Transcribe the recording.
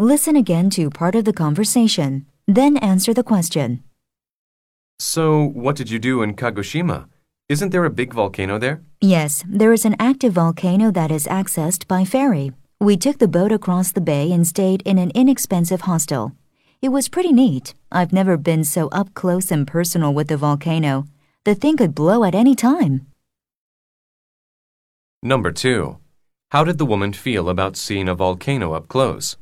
Listen again to part of the conversation, then answer the question. So, what did you do in Kagoshima? Isn't there a big volcano there? Yes, there is an active volcano that is accessed by ferry. We took the boat across the bay and stayed in an inexpensive hostel. It was pretty neat. I've never been so up close and personal with a volcano. The thing could blow at any time. Number 2. How did the woman feel about seeing a volcano up close?